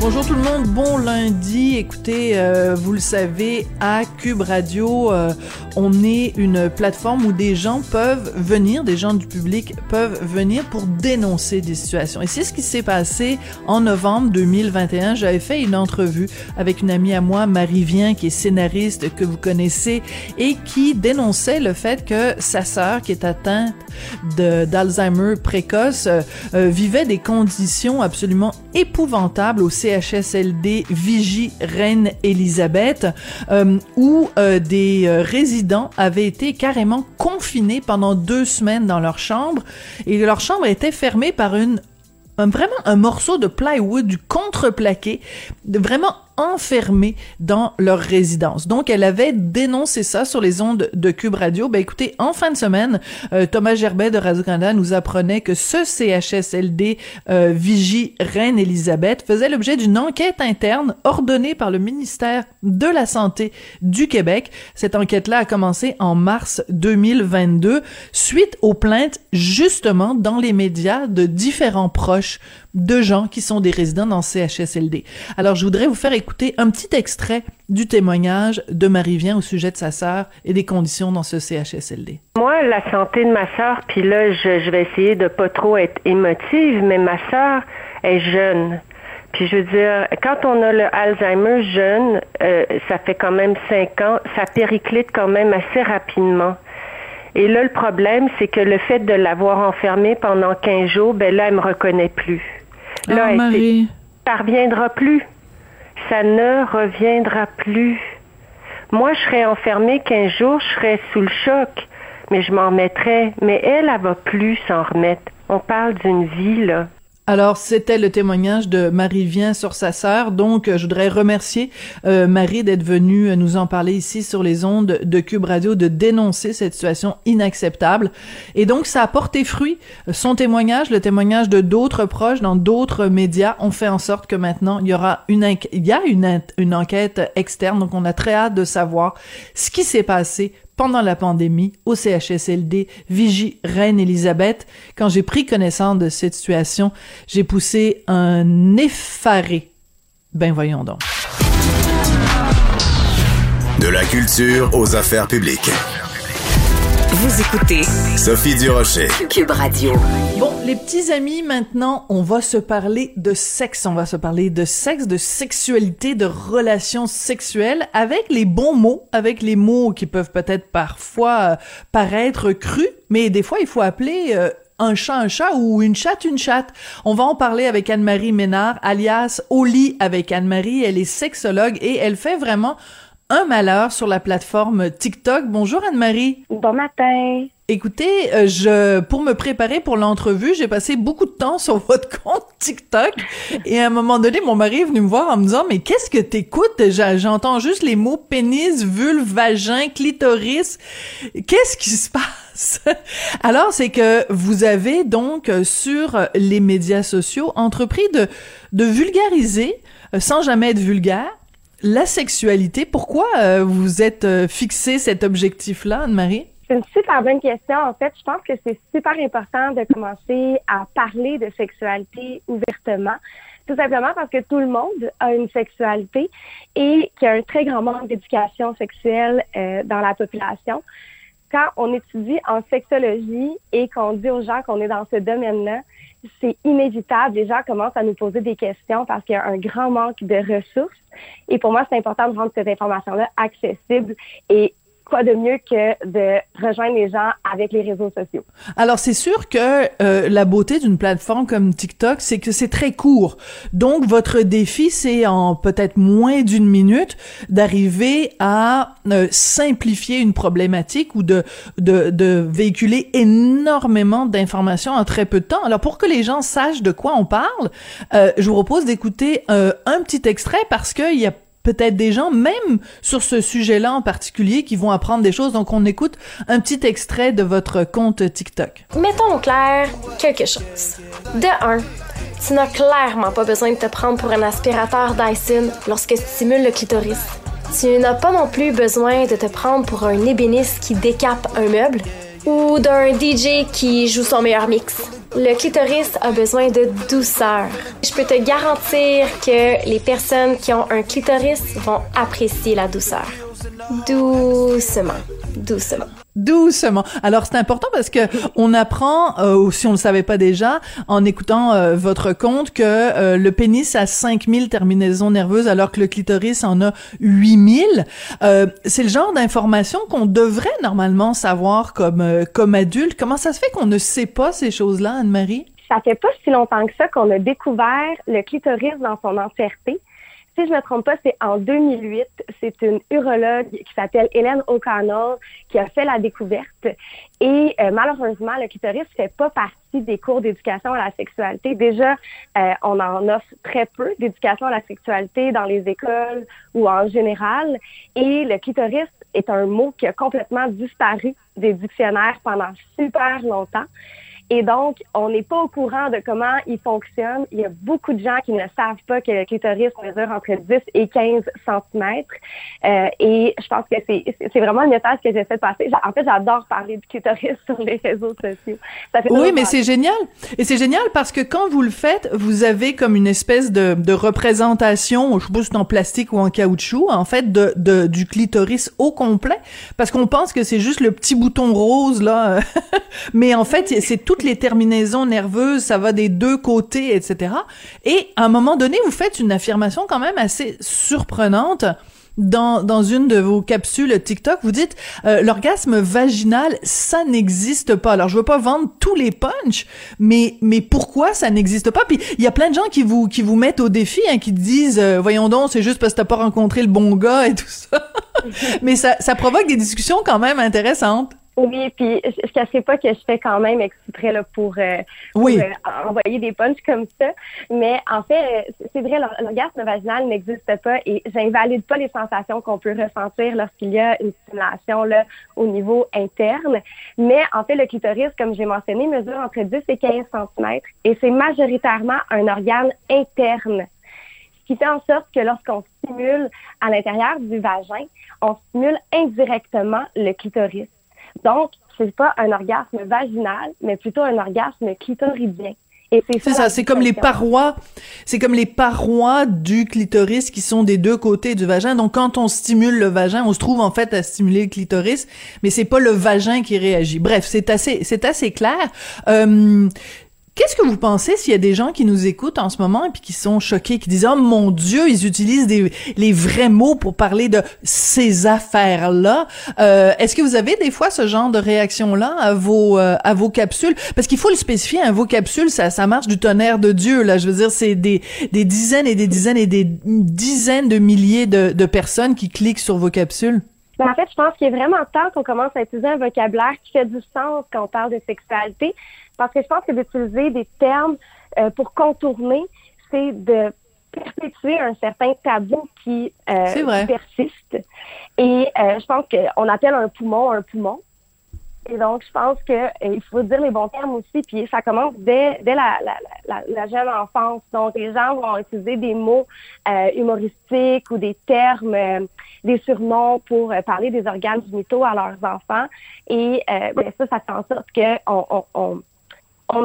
Bonjour tout le monde, bon lundi. Écoutez, euh, vous le savez, à Cube Radio, euh, on est une plateforme où des gens peuvent venir, des gens du public peuvent venir pour dénoncer des situations. Et c'est ce qui s'est passé en novembre 2021. J'avais fait une entrevue avec une amie à moi, Marie Vien, qui est scénariste que vous connaissez et qui dénonçait le fait que sa sœur, qui est atteinte d'Alzheimer précoce, euh, vivait des conditions absolument épouvantables au CHSLD Vigie Reine Elisabeth, euh, où euh, des euh, résidents avaient été carrément confinés pendant deux semaines dans leur chambre. Et leur chambre était fermée par une un, vraiment un morceau de plywood du contreplaqué, vraiment enfermés dans leur résidence. Donc, elle avait dénoncé ça sur les ondes de Cube Radio. Ben, écoutez, en fin de semaine, euh, Thomas Gerbet de Radio-Canada nous apprenait que ce CHSLD euh, Vigie Reine-Élisabeth faisait l'objet d'une enquête interne ordonnée par le ministère de la Santé du Québec. Cette enquête-là a commencé en mars 2022 suite aux plaintes justement dans les médias de différents proches de gens qui sont des résidents dans CHSLD. Alors, je voudrais vous faire écouter un petit extrait du témoignage de Marie Vien au sujet de sa sœur et des conditions dans ce CHSLD. Moi, la santé de ma sœur, puis là, je, vais essayer de pas trop être émotive, mais ma sœur est jeune. Puis je veux dire, quand on a le Alzheimer jeune, euh, ça fait quand même cinq ans, ça périclite quand même assez rapidement. Et là, le problème, c'est que le fait de l'avoir enfermée pendant 15 jours, ben là, elle me reconnaît plus. Là, oh, Marie. Ça reviendra plus. Ça ne reviendra plus. Moi, je serais enfermée 15 jours, je serais sous le choc, mais je m'en remettrais. Mais elle, elle va plus s'en remettre. On parle d'une vie, là. Alors, c'était le témoignage de Marie Vien sur sa sœur. Donc, je voudrais remercier euh, Marie d'être venue nous en parler ici sur les ondes de Cube Radio, de dénoncer cette situation inacceptable. Et donc, ça a porté fruit. Son témoignage, le témoignage de d'autres proches dans d'autres médias ont fait en sorte que maintenant, il y aura a une, une enquête externe. Donc, on a très hâte de savoir ce qui s'est passé pendant la pandémie au CHSLD Vigie Reine-Élisabeth. Quand j'ai pris connaissance de cette situation, j'ai poussé un effaré. Ben voyons donc. De la culture aux affaires publiques. Vous écoutez Sophie Durocher. Cube Radio. Bon, les petits amis, maintenant, on va se parler de sexe. On va se parler de sexe, de sexualité, de relations sexuelles avec les bons mots, avec les mots qui peuvent peut-être parfois euh, paraître crus, mais des fois, il faut appeler euh, un chat un chat ou une chatte une chatte. On va en parler avec Anne-Marie Ménard, alias Oli avec Anne-Marie. Elle est sexologue et elle fait vraiment un malheur sur la plateforme TikTok. Bonjour Anne-Marie. Bon matin. Écoutez, euh, je pour me préparer pour l'entrevue, j'ai passé beaucoup de temps sur votre compte TikTok et à un moment donné, mon mari est venu me voir en me disant "Mais qu'est-ce que t'écoutes? J'entends juste les mots pénis, vulve, vagin, clitoris. Qu'est-ce qui se passe Alors, c'est que vous avez donc euh, sur les médias sociaux entrepris de de vulgariser euh, sans jamais être vulgaire la sexualité. Pourquoi euh, vous êtes euh, fixé cet objectif-là, Anne-Marie? C'est une super bonne question. En fait, je pense que c'est super important de commencer à parler de sexualité ouvertement. Tout simplement parce que tout le monde a une sexualité et qu'il y a un très grand manque d'éducation sexuelle euh, dans la population. Quand on étudie en sexologie et qu'on dit aux gens qu'on est dans ce domaine-là, c'est inévitable. Les gens commencent à nous poser des questions parce qu'il y a un grand manque de ressources. Et pour moi, c'est important de rendre cette information-là accessible et quoi de mieux que de rejoindre les gens avec les réseaux sociaux? Alors c'est sûr que euh, la beauté d'une plateforme comme TikTok, c'est que c'est très court. Donc votre défi, c'est en peut-être moins d'une minute d'arriver à euh, simplifier une problématique ou de, de, de véhiculer énormément d'informations en très peu de temps. Alors pour que les gens sachent de quoi on parle, euh, je vous propose d'écouter un petit extrait parce qu'il y a peut-être des gens, même sur ce sujet-là en particulier, qui vont apprendre des choses. Donc, on écoute un petit extrait de votre compte TikTok. Mettons au clair quelque chose. De un, Tu n'as clairement pas besoin de te prendre pour un aspirateur Dyson lorsque tu stimules le clitoris. Tu n'as pas non plus besoin de te prendre pour un ébéniste qui décape un meuble ou d'un DJ qui joue son meilleur mix. Le clitoris a besoin de douceur. Je peux te garantir que les personnes qui ont un clitoris vont apprécier la douceur. Doucement, doucement. Doucement. Alors c'est important parce que on apprend, euh, ou si on le savait pas déjà, en écoutant euh, votre compte, que euh, le pénis a 5000 terminaisons nerveuses alors que le clitoris en a 8000. Euh, c'est le genre d'information qu'on devrait normalement savoir comme comme adulte. Comment ça se fait qu'on ne sait pas ces choses-là, Anne-Marie? Ça fait pas si longtemps que ça qu'on a découvert le clitoris dans son entièreté si je me trompe pas, c'est en 2008. C'est une urologue qui s'appelle Hélène O'Connell qui a fait la découverte. Et euh, malheureusement, le clitoris fait pas partie des cours d'éducation à la sexualité. Déjà, euh, on en offre très peu d'éducation à la sexualité dans les écoles ou en général. Et le clitoris est un mot qui a complètement disparu des dictionnaires pendant super longtemps. Et donc, on n'est pas au courant de comment il fonctionne. Il y a beaucoup de gens qui ne savent pas que le clitoris mesure entre 10 et 15 cm. Euh, et je pense que c'est vraiment un message que j'essaie de passer. En fait, j'adore parler du clitoris sur les réseaux sociaux. oui, mais c'est génial. Et c'est génial parce que quand vous le faites, vous avez comme une espèce de, de représentation, je sais pas si c'est en plastique ou en caoutchouc, en fait, de, de du clitoris au complet. Parce qu'on pense que c'est juste le petit bouton rose, là. mais en fait, c'est tout les terminaisons nerveuses, ça va des deux côtés, etc. Et à un moment donné, vous faites une affirmation quand même assez surprenante. Dans, dans une de vos capsules TikTok, vous dites euh, l'orgasme vaginal, ça n'existe pas. Alors je veux pas vendre tous les punchs, mais mais pourquoi ça n'existe pas? Puis il y a plein de gens qui vous qui vous mettent au défi, hein, qui disent euh, voyons donc, c'est juste parce que t'as pas rencontré le bon gars et tout ça. mais ça ça provoque des discussions quand même intéressantes. Oui, puis je, ne cacherai pas que je fais quand même exprès là, pour, euh, oui. Euh, envoyer des punchs comme ça. Mais en fait, euh, c'est vrai, l'orgasme vaginal n'existe pas et j'invalide pas les sensations qu'on peut ressentir lorsqu'il y a une stimulation là, au niveau interne. Mais en fait, le clitoris, comme j'ai mentionné, mesure entre 10 et 15 cm et c'est majoritairement un organe interne. Ce qui fait en sorte que lorsqu'on stimule à l'intérieur du vagin, on stimule indirectement le clitoris. Donc, c'est pas un orgasme vaginal, mais plutôt un orgasme clitoridien. C'est ça, c'est comme les parois, c'est comme les parois du clitoris qui sont des deux côtés du vagin. Donc quand on stimule le vagin, on se trouve en fait à stimuler le clitoris, mais c'est pas le vagin qui réagit. Bref, c'est assez, c'est assez clair. Euh, Qu'est-ce que vous pensez s'il y a des gens qui nous écoutent en ce moment et puis qui sont choqués, qui disent oh mon Dieu, ils utilisent des, les vrais mots pour parler de ces affaires-là. Euh, Est-ce que vous avez des fois ce genre de réaction-là à vos euh, à vos capsules? Parce qu'il faut le spécifier, hein, vos capsules, ça ça marche du tonnerre de Dieu là. Je veux dire, c'est des des dizaines et des dizaines et des dizaines de milliers de, de personnes qui cliquent sur vos capsules. Ben, en fait, je pense qu'il est vraiment temps qu'on commence à utiliser un vocabulaire qui fait du sens quand on parle de sexualité. Parce que je pense que d'utiliser des termes euh, pour contourner, c'est de perpétuer un certain tabou qui euh, persiste. Et euh, je pense qu'on appelle un poumon un poumon. Et donc, je pense qu'il faut dire les bons termes aussi. Puis ça commence dès, dès la, la, la, jeune enfance. Donc, les gens vont utiliser des mots humoristiques ou des termes, des surnoms pour parler des organes génitaux à leurs enfants. Et ben, ça, ça fait en sorte qu'on on on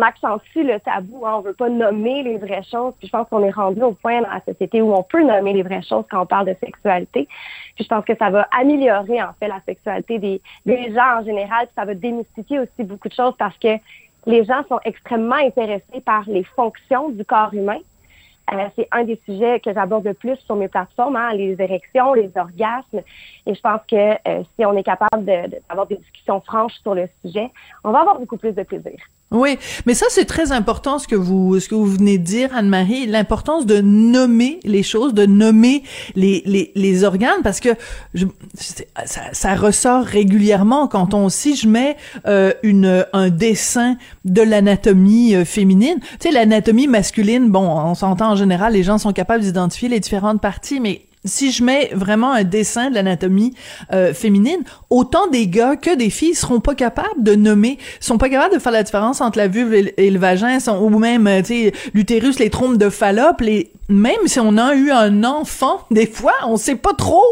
accentue le tabou. Hein. On veut pas nommer les vraies choses. Puis je pense qu'on est rendu au point dans la société où on peut nommer les vraies choses quand on parle de sexualité. Puis je pense que ça va améliorer en fait la sexualité des, des gens en général. Puis ça va démystifier aussi beaucoup de choses parce que les gens sont extrêmement intéressés par les fonctions du corps humain. Euh, c'est un des sujets que j'aborde le plus sur mes plateformes, hein, les érections, les orgasmes. Et je pense que euh, si on est capable d'avoir de, des discussions franches sur le sujet, on va avoir beaucoup plus de plaisir. Oui, mais ça c'est très important ce que vous ce que vous venez de dire Anne-Marie, l'importance de nommer les choses, de nommer les les, les organes parce que je, ça, ressort régulièrement quand on si je mets euh, une un dessin de l'anatomie euh, féminine, tu sais l'anatomie masculine, bon, on s'entend en général les gens sont capables d'identifier les différentes parties mais si je mets vraiment un dessin de l'anatomie euh, féminine, autant des gars que des filles seront pas capables de nommer, sont pas capables de faire la différence entre la vulve et, le vagin, ou même, euh, tu sais, l'utérus, les trompes de Fallope, les, même si on a eu un enfant, des fois, on sait pas trop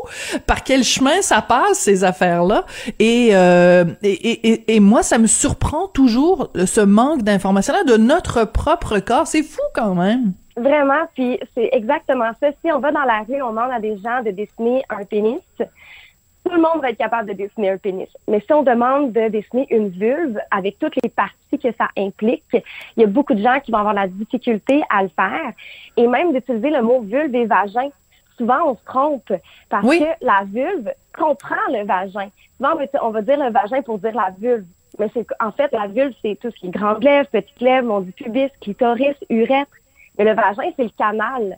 par quel chemin ça passe ces affaires-là. Et, euh, et, et, et, moi, ça me surprend toujours ce manque d'informations-là de notre propre corps. C'est fou quand même. Vraiment, puis c'est exactement ça. Si on va dans la rue, on demande à des gens de dessiner un pénis, tout le monde va être capable de dessiner un pénis. Mais si on demande de dessiner une vulve avec toutes les parties que ça implique, il y a beaucoup de gens qui vont avoir la difficulté à le faire. Et même d'utiliser le mot vulve et vagin. Souvent, on se trompe parce que la vulve comprend le vagin. Souvent, on va dire le vagin pour dire la vulve. Mais c'est en fait, la vulve, c'est tout ce qui est grande lèvre, petite lèvre, mon du pubis, clitoris, urètre. Mais le vagin, c'est le canal.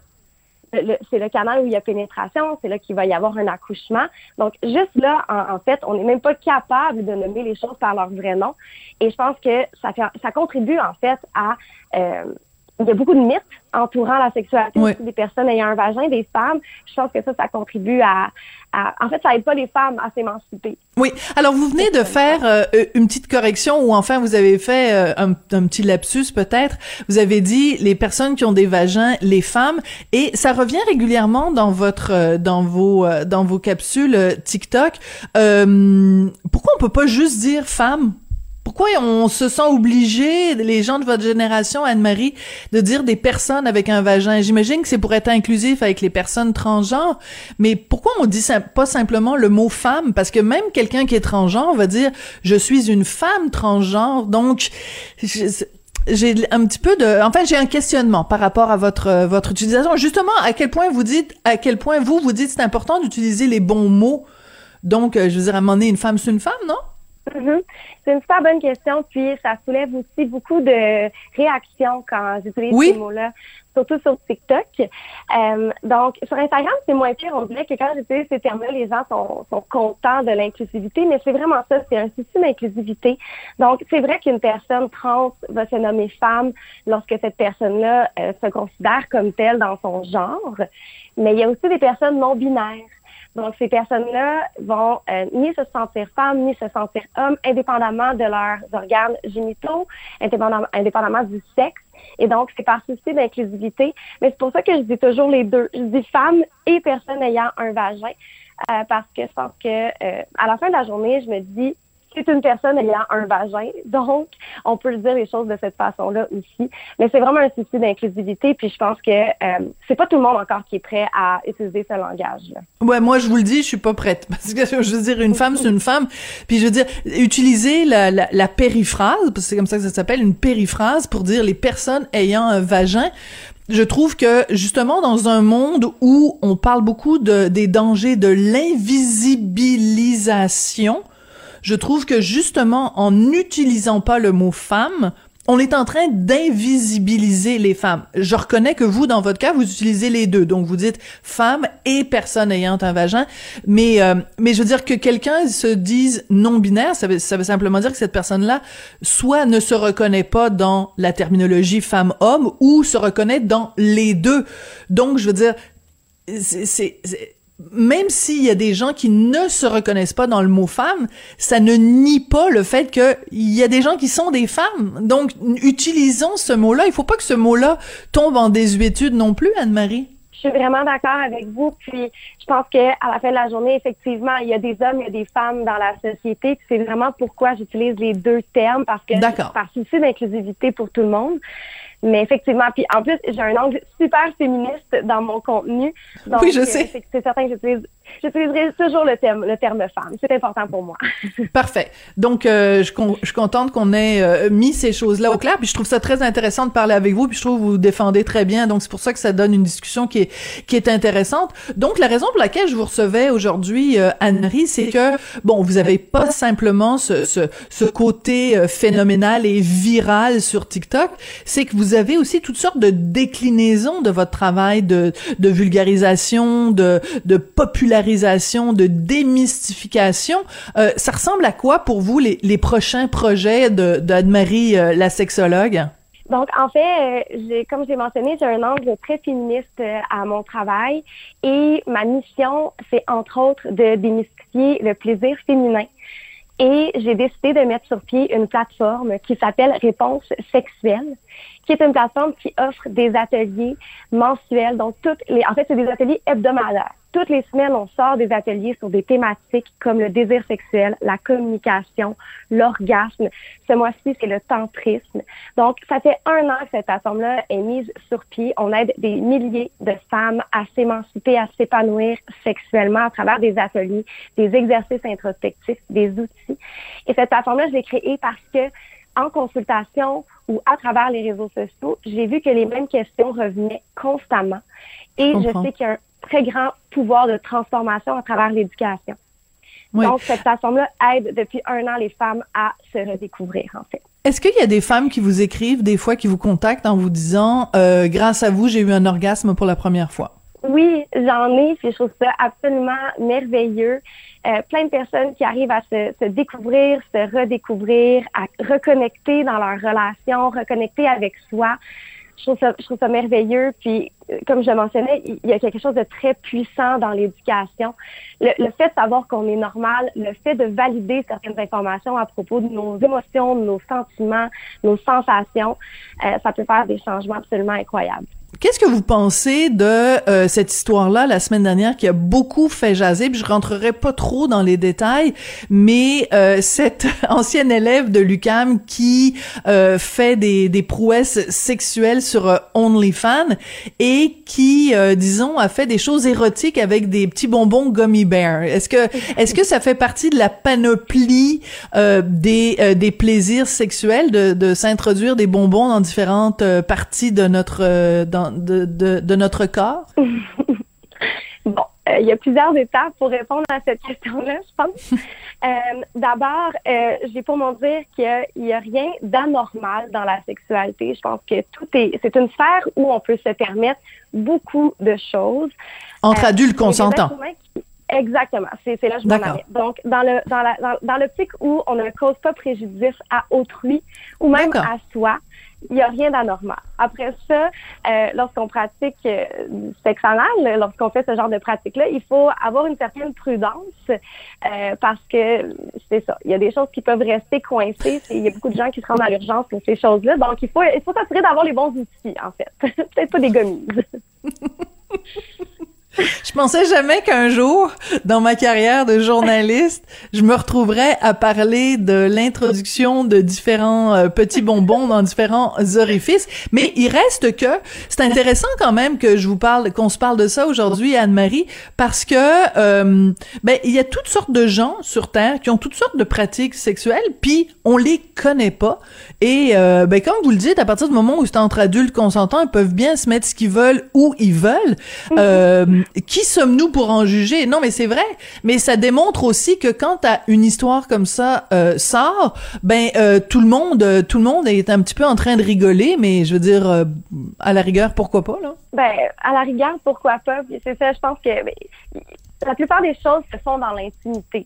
C'est le canal où il y a pénétration, c'est là qu'il va y avoir un accouchement. Donc, juste là, en, fait, on n'est même pas capable de nommer les choses par leur vrai nom. Et je pense que ça, contribue, en fait, à... Euh, il y a beaucoup de mythes entourant la sexualité des personnes ayant un vagin, des femmes. Je pense que ça, ça contribue à, en fait, ça aide pas les femmes à s'émanciper. Oui. Alors, vous venez de faire euh, une petite correction ou enfin, vous avez fait euh, un, un, petit lapsus peut-être. Vous avez dit les personnes qui ont des vagins, les femmes, et ça revient régulièrement dans votre, euh, dans vos, dans vos capsules TikTok. pourquoi on peut pas juste dire femme? Pourquoi on se sent obligé, les gens de votre génération, Anne-Marie, de dire des personnes avec un vagin? J'imagine que c'est pour être inclusif avec les personnes transgenres, mais pourquoi on dit pas simplement le mot femme? Parce que même quelqu'un qui est transgenre va dire je suis une femme transgenre, donc j'ai un petit peu de enfin j'ai un questionnement par rapport à votre votre utilisation justement à quel point vous dites à quel point vous vous dites c'est important d'utiliser les bons mots donc euh, je veux dire à un moment donné une femme c'est une femme non? Mm-hmm. C'est une super bonne question, puis ça soulève aussi beaucoup de réactions quand j'utilise ces mots-là, surtout sur TikTok. Euh, donc, sur Instagram, c'est moins pire. On dirait que quand j'utilise ces termes-là, les gens sont, sont contents de l'inclusivité, mais c'est vraiment ça, c'est un souci d'inclusivité. Donc, c'est vrai qu'une personne trans va se nommer femme lorsque cette personne-là euh, se considère comme telle dans son genre, mais il y a aussi des personnes non binaires. Donc, ces personnes-là vont euh, ni se sentir femmes, ni se sentir hommes, indépendamment de leurs organes génitaux, indépendamment, indépendamment du sexe. Et donc, c'est par souci d'inclusivité. Mais c'est pour ça que je dis toujours les deux. Je dis femmes et personnes ayant un vagin. Euh, parce que je pense que euh, à la fin de la journée, je me dis c'est une personne ayant un vagin. Donc, on peut dire les choses de cette façon-là aussi. Mais c'est vraiment un souci d'inclusivité. Puis je pense que euh, c'est pas tout le monde encore qui est prêt à utiliser ce langage-là. Ouais, moi je vous le dis, je suis pas prête. Parce que je veux dire, une femme, c'est une femme. Puis je veux dire, utiliser la, la, la périphrase, parce que c'est comme ça que ça s'appelle, une périphrase pour dire les personnes ayant un vagin je trouve que justement dans un monde où on parle beaucoup de, des dangers de l'invisibilisation, je trouve que justement en n'utilisant pas le mot femme, on est en train d'invisibiliser les femmes. Je reconnais que vous, dans votre cas, vous utilisez les deux. Donc, vous dites femme et personne ayant un vagin. Mais, euh, mais je veux dire que quelqu'un se dise non-binaire, ça veut, ça veut simplement dire que cette personne-là, soit ne se reconnaît pas dans la terminologie femme-homme, ou se reconnaît dans les deux. Donc, je veux dire, c'est même s'il y a des gens qui ne se reconnaissent pas dans le mot femme, ça ne nie pas le fait qu'il y a des gens qui sont des femmes. Donc, utilisons ce mot-là. Il faut pas que ce mot-là tombe en désuétude non plus, Anne-Marie. Je suis vraiment d'accord avec vous. Puis, je pense que à la fin de la journée, effectivement, il y a des hommes, il y a des femmes dans la société. C'est vraiment pourquoi j'utilise les deux termes parce que par souci d'inclusivité pour tout le monde. Mais effectivement, puis en plus, j'ai un angle super féministe dans mon contenu. Donc, oui, je euh, sais. C'est certain que j'utilise J'utiliserai toujours le terme, le terme femme. C'est important pour moi. Parfait. Donc, euh, je, je, suis contente qu'on ait euh, mis ces choses-là au clair. Puis je trouve ça très intéressant de parler avec vous. Puis je trouve que vous défendez très bien. Donc, c'est pour ça que ça donne une discussion qui est, qui est intéressante. Donc, la raison pour laquelle je vous recevais aujourd'hui, Anne-Marie, c'est que, bon, vous avez pas simplement ce, ce, ce côté phénoménal et viral sur TikTok. C'est que vous avez aussi toutes sortes de déclinaisons de votre travail de, de vulgarisation, de, de de démystification. Euh, ça ressemble à quoi pour vous les, prochains projets de d'Anne-Marie, euh, la sexologue? Donc, en fait, euh, comme j'ai mentionné, j'ai un angle très féministe à mon travail et ma mission, c'est entre autres de démystifier le plaisir féminin. Et j'ai décidé de mettre sur pied une plateforme qui s'appelle Réponse sexuelle, qui est une plateforme qui offre des ateliers mensuels. Donc, toutes les, en fait, c'est des ateliers hebdomadaires toutes les semaines, on sort des ateliers sur des thématiques comme le désir sexuel, la communication, l'orgasme. Ce mois-ci, c'est le tantrisme. Donc, ça fait un an que cette plateforme-là est mise sur pied. On aide des milliers de femmes à s'émanciper, à s'épanouir sexuellement à travers des ateliers, des exercices introspectifs, des outils. Et cette plateforme-là, je l'ai créée parce que en consultation ou à travers les réseaux sociaux, j'ai vu que les mêmes questions revenaient constamment. Et je, sais qu'il y a un très grand pouvoir de transformation à travers l'éducation. Donc, cette façon-là aide depuis un an les femmes à se redécouvrir, en fait. Est-ce qu'il y a des femmes qui vous écrivent, des fois, qui vous contactent en vous disant euh, Grâce à vous, j'ai eu un orgasme pour la première fois » Oui, j'en ai, puis je trouve ça absolument merveilleux. Euh, plein de personnes qui arrivent à se, se, découvrir, se redécouvrir, à reconnecter dans leur relation, reconnecter avec soi je trouve ça, je trouve ça merveilleux. Puis, euh, comme je le mentionnais, il y a quelque chose de très puissant dans l'éducation. Le, fait de savoir qu'on est normal, le fait de valider certaines informations à propos de nos émotions, de nos sentiments, nos sensations, euh, ça peut faire des changements absolument incroyables. Qu'est-ce que vous pensez de euh, cette histoire-là la semaine dernière qui a beaucoup fait jaser, puis je rentrerai pas trop dans les détails, mais euh, cette ancienne élève de l'UCAM qui euh, fait des, des prouesses sexuelles sur OnlyFans et qui, disons, a fait des choses érotiques avec des petits bonbons gummy bear. Est-ce que est-ce que ça fait partie de la panoplie des des plaisirs sexuels de, de s'introduire des bonbons dans différentes parties de notre dans de, de, notre corps? bon, euh, il y a plusieurs étapes pour répondre à cette question-là, je pense. Euh, d'abord, euh, j'ai pour mon dire qu'il n'y a, rien d'anormal dans la sexualité. Je pense que tout est, c'est une sphère où on peut se permettre beaucoup de choses. Entre adultes consentants. Exactement, c'est, là que je m'en Donc, dans le dans la dans, dans l'optique où on ne cause pas préjudice à autrui ou même à soi, il n'y a rien d'anormal. Après ça, euh, lorsqu'on pratique euh, sexe anal, lorsqu'on fait ce genre de pratique-là, il faut avoir une certaine prudence euh, parce que c'est ça. Il y a des choses qui peuvent rester coincées. Il y a beaucoup de gens qui se rendent à l'urgence pour ces choses-là. Donc, il faut il faut s'assurer d'avoir les bons outils, en fait. Peut-être pas des gommises. Je pensais jamais qu'un jour, dans ma carrière de journaliste, je me retrouverais à parler de l'introduction de différents euh, petits bonbons dans différents orifices. Mais il reste que c'est intéressant quand même que je vous parle, qu'on se parle de ça aujourd'hui, Anne-Marie, parce que euh, ben il y a toutes sortes de gens sur Terre qui ont toutes sortes de pratiques sexuelles, puis on les connaît pas. Et euh, ben comme vous le dites, à partir du moment où c'est entre adultes consentants, ils peuvent bien se mettre ce qu'ils veulent où ils veulent. Qui sommes-nous pour en juger? Non, mais c'est vrai. Mais ça démontre aussi que quand une histoire comme ça euh, sort, ben euh, tout le monde, euh, tout le monde est un petit peu en train de rigoler. Mais je veux dire, euh, à la rigueur, pourquoi pas là? Ben à la rigueur, pourquoi pas? C'est ça. Je pense que ben, la plupart des choses se font dans l'intimité.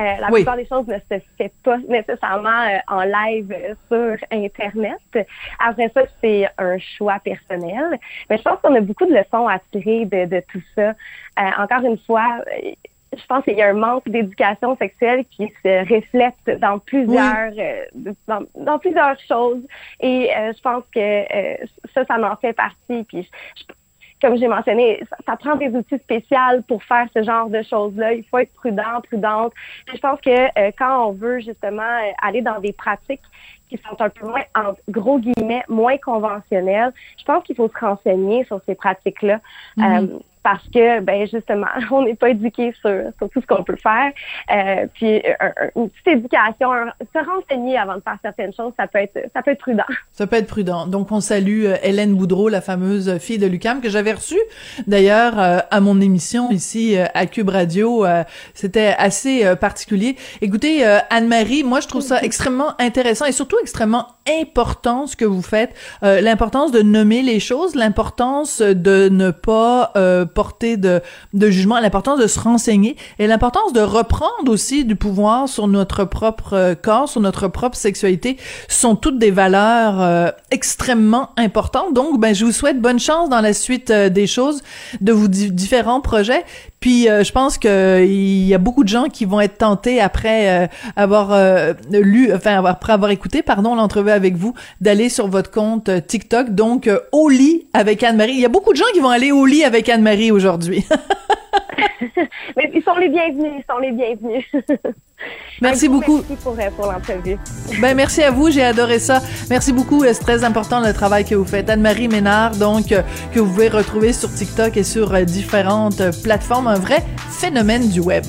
Euh, la plupart des choses ne se fait pas nécessairement euh, en live sur Internet. Après ça, c'est un choix personnel. Mais je pense qu'on a beaucoup de leçons à tirer de, tout ça. Euh, encore une fois, je pense qu'il y a un manque d'éducation sexuelle qui se reflète dans plusieurs dans, plusieurs choses et je pense que ça ça en fait partie puis je, comme j'ai mentionné, ça, prend des outils spéciaux pour faire ce genre de choses-là. Il faut être prudent, prudente. je pense que euh, quand on veut justement euh, aller dans des pratiques qui sont un peu moins, en gros guillemets, moins conventionnelles, je pense qu'il faut se renseigner sur ces pratiques-là. Mm-hmm. Euh, parce que ben justement on n'est pas éduqué sur, sur tout ce qu'on peut faire. Euh, puis une petite éducation se renseigner avant de faire certaines choses ça peut être ça peut être prudent. Ça peut être prudent. Donc on salue euh, Hélène Boudreau la fameuse fille de Lucam que j'avais reçue d'ailleurs euh, à mon émission ici euh, à Cube Radio. C'était assez particulier. Écoutez Anne-Marie moi je trouve ça extrêmement intéressant et surtout extrêmement important ce que vous faites, l'importance de nommer les choses, l'importance de ne pas euh, porter de, de jugement, l'importance de se renseigner et l'importance de reprendre aussi du pouvoir sur notre propre euh, corps, sur notre propre sexualité, sont toutes des valeurs euh, extrêmement importantes. Donc, ben, je vous souhaite bonne chance dans la suite des choses, de vos différents projets. Puis euh, je pense que il y a beaucoup de gens qui vont être tentés après euh, avoir euh, lu, enfin après avoir écouté, pardon, l'entrevue avec vous, d'aller sur votre compte TikTok. Donc au lit avec Anne-Marie. Il y a beaucoup de gens qui vont aller au lit avec Anne-Marie aujourd'hui. Mais ils sont les bienvenus, ils sont les bienvenus. Merci beaucoup. Merci pour, pour l'entrevue. Ben, merci à vous, j'ai adoré ça. Merci beaucoup, c'est très important le travail que vous faites. Anne-Marie Ménard, donc, que vous pouvez retrouver sur TikTok et sur différentes plateformes. Un vrai phénomène du web.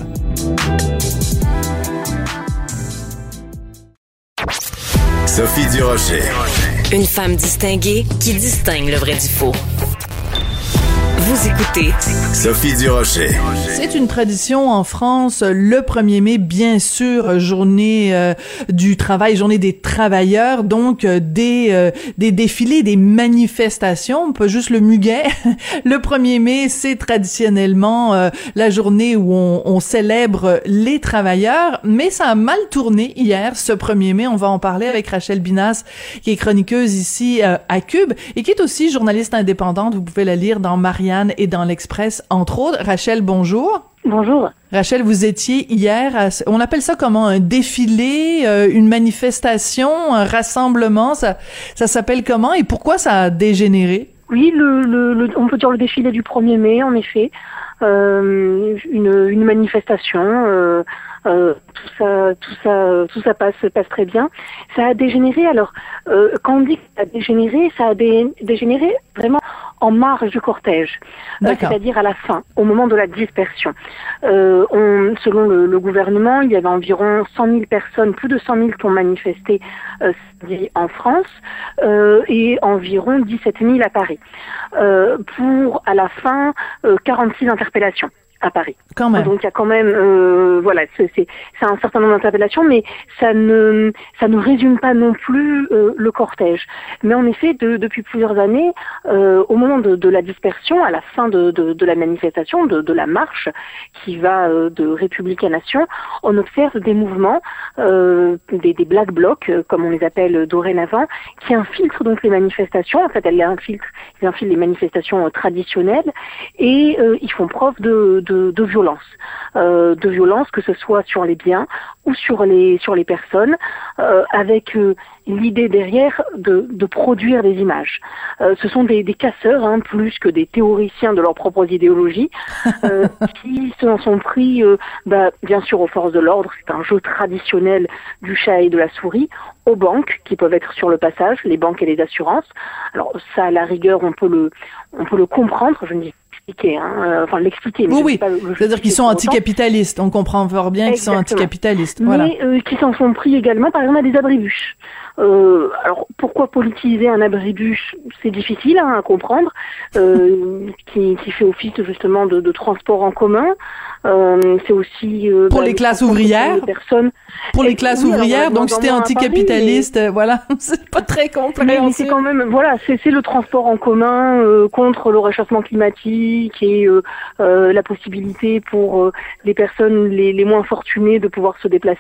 Sophie Durocher. Une femme distinguée qui distingue le vrai du faux. Vous écoutez Sophie Durocher. C'est une tradition en France, le 1er mai, bien sûr, journée euh, du travail, journée des travailleurs, donc euh, des, euh, des défilés, des manifestations, pas juste le muguet. le 1er mai, c'est traditionnellement la journée où on, on, célèbre les travailleurs, mais ça a mal tourné hier, ce 1er mai. On va en parler avec Rachel Binas, qui est chroniqueuse ici à Cube et qui est aussi journaliste indépendante. Vous pouvez la lire dans Marianne et dans l'Express, entre autres. Rachel, bonjour. Bonjour. Rachel, vous étiez hier, à, on appelle ça comment, un défilé, euh, une manifestation, un rassemblement, ça, ça s'appelle comment et pourquoi ça a dégénéré? Oui, le, le, on peut dire le défilé du 1er mai, en effet. Euh, une, une, manifestation, euh, euh, tout ça, tout ça, tout ça passe, passe très bien. Ça a dégénéré. Alors, euh, quand on dit que ça a dégénéré, ça a dé, dégénéré vraiment en marge du cortège, euh, c'est-à-dire à la fin, au moment de la dispersion. Euh, on, selon le, le, gouvernement, il y avait environ 100 000 personnes, plus de 100 000 qui ont manifesté euh, en France et environ 17 000 à Paris. pour à la fin 46 interpellations à Paris. Quand même. Donc il y a quand même, euh, voilà, c'est un certain nombre d'interpellations, mais ça ne ça ne résume pas non plus euh, le cortège. Mais en effet, de, depuis plusieurs années, euh, au moment de, de, la dispersion, à la fin de, de la manifestation, de, la marche qui va euh, de République à Nation, on observe des mouvements, euh, des, des black blocs, comme on les appelle dorénavant, qui infiltrent donc les manifestations. En fait, elles infiltrent, ils infiltrent les manifestations traditionnelles et ils font preuve de de, violence, euh, de violence que ce soit sur les biens ou sur les sur les personnes, euh, avec euh, l'idée derrière de, de, produire des images. Euh, ce sont des, des casseurs, hein, plus que des théoriciens de leurs propres idéologies, euh, qui se sont pris, euh, bah, bien sûr, aux forces de l'ordre. C'est un jeu traditionnel du chat et de la souris aux banques qui peuvent être sur le passage, les banques et les assurances. Alors ça, à la rigueur, on peut le, on peut le comprendre. Je ne dis expliquer, hein, euh, enfin l'expliquer. Oui, oui. C'est-à-dire qu'ils sont anticapitalistes. On comprend fort bien qu'ils sont anticapitalistes. Voilà. Mais euh, qui s'en sont pris également, par exemple, à des abribus. Euh, alors pourquoi politiser un abribus? C'est difficile hein, à comprendre, euh, qui, qui, fait office justement de, de transport en commun. Euh, c'est aussi euh, pour bah, les classes ouvrières. Personnes. Pour les classes ouvrières, donc c'était anticapitaliste, mais... voilà, c'est pas très compréhensible. Mais c'est quand même, voilà, c'est le transport en commun euh, contre le réchauffement climatique et la possibilité pour les personnes les, les moins fortunées de pouvoir se déplacer.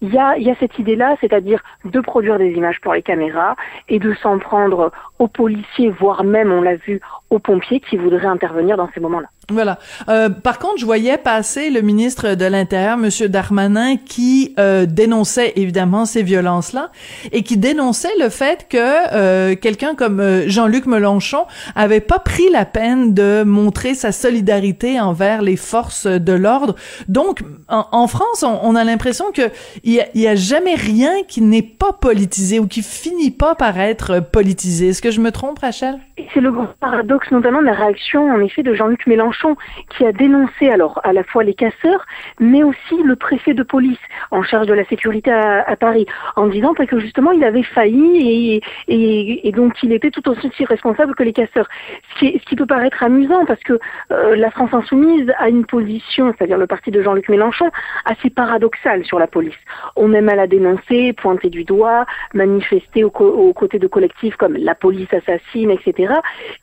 Il y a, il y a cette idée-là, c'est-à-dire de produire des images pour les caméras et de s'en prendre aux policiers, voire même, on l'a vu, aux pompiers qui voudraient intervenir dans ces moments-là. Voilà. Euh, par contre, je voyais passer le ministre de l'Intérieur, Monsieur Darmanin, qui euh, dénonçait évidemment ces violences-là et qui dénonçait le fait que euh, quelqu'un comme euh, Jean-Luc Mélenchon avait pas pris la peine de montrer sa solidarité envers les forces de l'ordre. Donc, en, en France, on, on a l'impression que il y a, y a, jamais rien qui n'est pas politisé ou qui finit pas par être politisé. Est-ce que je me trompe, Rachel? C'est le grand paradoxe, notamment la réaction, en effet, de Jean-Luc Mélenchon, qui a dénoncé alors à la fois les casseurs, mais aussi le préfet de police en charge de la sécurité à, Paris, en disant que justement il avait failli et, donc il était tout aussi responsable que les casseurs. Ce qui, peut paraître amusant, parce que euh, la France insoumise a une position, c'est-à-dire le parti de Jean-Luc Mélenchon, assez paradoxale sur la police. On aime à la dénoncer, pointer du doigt, manifester aux, côtés de collectifs comme la police assassine, etc.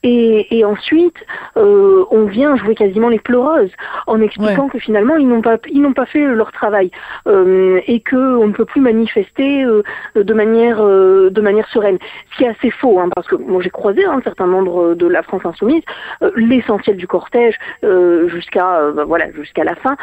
Et, et ensuite, euh, on vient jouer quasiment les pleureuses en expliquant que finalement ils n'ont pas ils n'ont pas fait leur travail euh, et que on ne peut plus manifester euh, de manière euh, de manière sereine. Ce qui est assez faux, hein, parce que moi j'ai croisé un certain nombre de la France insoumise, euh, l'essentiel du cortège jusqu'à bah, voilà jusqu'à la fin,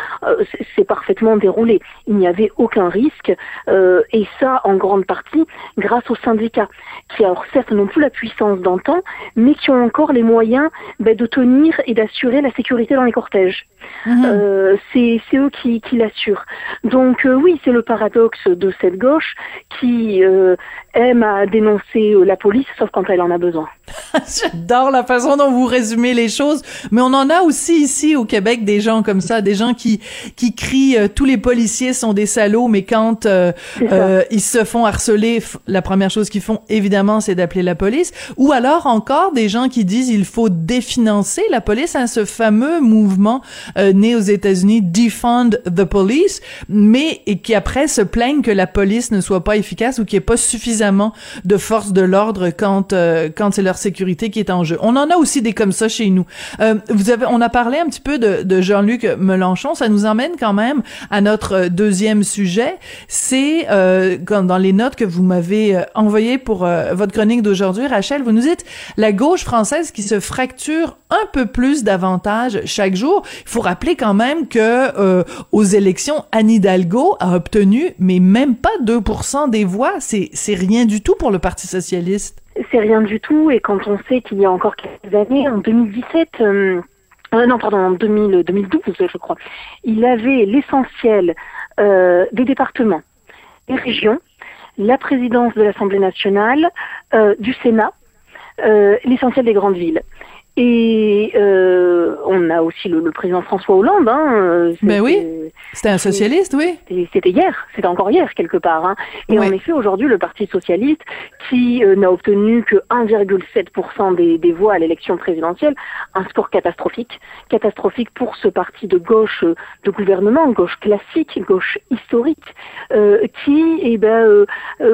c'est parfaitement déroulé. Il n'y avait aucun risque et ça en grande partie grâce aux syndicats qui alors certes n'ont plus la puissance d'antan, mais qui ont encore les moyens bah, de tenir et d'assurer la sécurité dans les cortèges. Mhm. Euh, c'est eux qui, qui l'assurent. Donc euh, oui, c'est le paradoxe de cette gauche qui euh, aime à dénoncer la police, sauf quand elle en a besoin. J'adore la façon dont vous résumez les choses, mais on en a aussi ici au Québec des gens comme ça, des gens qui qui crient tous les policiers sont des salauds, mais quand ils se font harceler, la première chose qu'ils font évidemment c'est d'appeler la police, ou alors encore des gens qui disent il faut définancer la police, hein, ce fameux mouvement euh, aux États-Unis, defund the police, mais et qui après se plaignent que la police ne soit pas efficace ou qu'il n'y ait pas suffisamment de force de l'ordre quand euh, quand c'est leur sécurité qui est en jeu. On en a aussi des comme ça chez nous. Euh, vous avez, on a parlé un petit peu de, de Jean-Luc Mélenchon. Ça nous emmène quand même à notre deuxième sujet. C'est dans les notes que vous m'avez envoyées pour votre chronique d'aujourd'hui, Rachel. Vous nous dites la gauche française qui se fracture un peu plus davantage chaque jour. Rappeler quand même que euh, aux élections, Anne Hidalgo a obtenu, mais même pas 2% des voix. C'est rien du tout pour le Parti socialiste. C'est rien du tout. Et quand on sait qu'il y a encore quelques années, en 2017. Euh, euh, non, pardon, en 2000, 2012, je crois. Il avait l'essentiel des départements, des régions, la présidence de l'Assemblée nationale, du Sénat, l'essentiel des grandes villes. Et euh, on a aussi le, président François Hollande. Hein, euh, ben oui, c'était un socialiste, oui. C'était hier, c'était encore hier quelque part. Hein. Et en effet, aujourd'hui, le Parti socialiste, qui euh, n'a obtenu que 1,7% des, des, voix à l'élection présidentielle, un score catastrophique, catastrophique pour ce parti de gauche de gouvernement, gauche classique, gauche historique, qui, eh ben,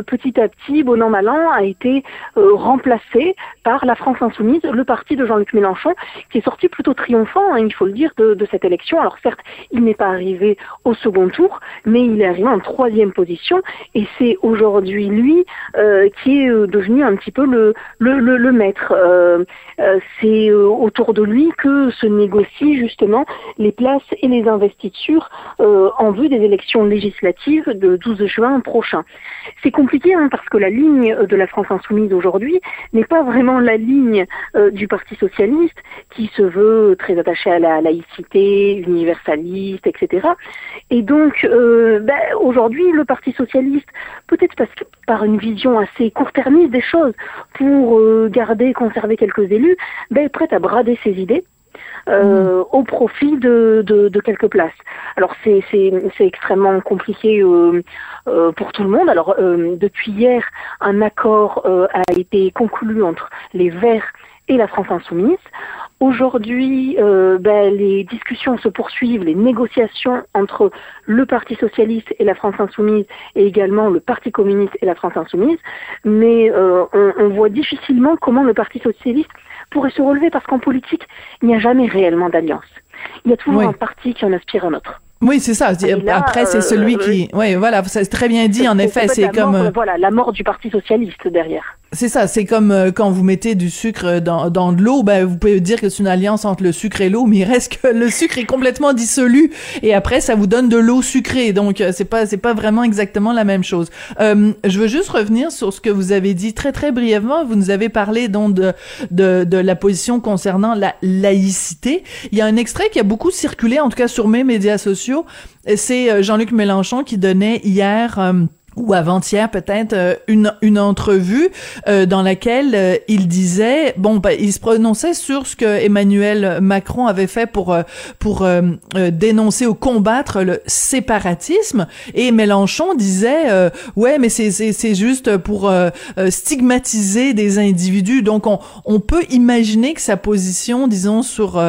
petit à petit, bon an mal an, a été remplacé par la France insoumise, le parti de Jean-Luc Mélenchon, qui est sorti plutôt triomphant, hein, il faut le dire, de, cette élection. Alors certes, il n'est pas arrivé au second tour, mais il est arrivé en troisième position, et c'est aujourd'hui lui euh, qui est euh, devenu un petit peu le, le, maître. Euh, c'est autour de lui que se négocient justement les places et les investitures en vue des élections législatives de 12 juin prochain. C'est compliqué hein, parce que la ligne de la France insoumise aujourd'hui n'est pas vraiment la ligne du Parti socialiste qui se veut très attaché à la laïcité, universaliste, etc. Et donc, euh, ben, aujourd'hui, le Parti socialiste, peut-être parce par une vision assez court-termiste des choses, pour euh, garder, conserver quelques élus, ben, est prête à brader ses idées. Euh, mmh. au profit de, de, quelques places. Alors c'est extrêmement compliqué pour tout le monde. Alors depuis hier, un accord a été conclu entre les Verts et la France insoumise. Aujourd'hui, euh, ben, les discussions se poursuivent, les négociations entre le Parti socialiste et la France insoumise, et également le Parti communiste et la France insoumise, mais euh, on, on, voit difficilement comment le Parti socialiste pourrait se relever, parce qu'en politique, il n'y a jamais réellement d'alliance. Il y a toujours un parti qui en aspire un autre. Oui, c'est ça. Après, c'est celui euh, qui. Oui, voilà, c'est très bien dit. En effet, c'est comme. voilà, la mort du Parti socialiste derrière. C'est ça, c'est comme euh, quand vous mettez du sucre dans, dans de l'eau, ben vous pouvez dire que c'est une alliance entre le sucre et l'eau, mais il reste que le sucre est complètement dissolu et après ça vous donne de l'eau sucrée, donc euh, c'est pas c'est pas vraiment exactement la même chose. Euh, je veux juste revenir sur ce que vous avez dit très très brièvement. Vous nous avez parlé donc de de, de la position concernant la laïcité. Il y a un extrait qui a beaucoup circulé, en tout cas sur mes médias sociaux. C'est Jean-Luc Mélenchon qui donnait hier ou avant-hier peut-être euh, une une entrevue euh, dans laquelle euh, il disait bon ben, il se prononçait sur ce que Emmanuel Macron avait fait pour pour dénoncer ou combattre le séparatisme. Et Mélenchon disait ouais mais c'est c'est c'est juste pour stigmatiser des individus. Donc on on peut imaginer que sa position disons sur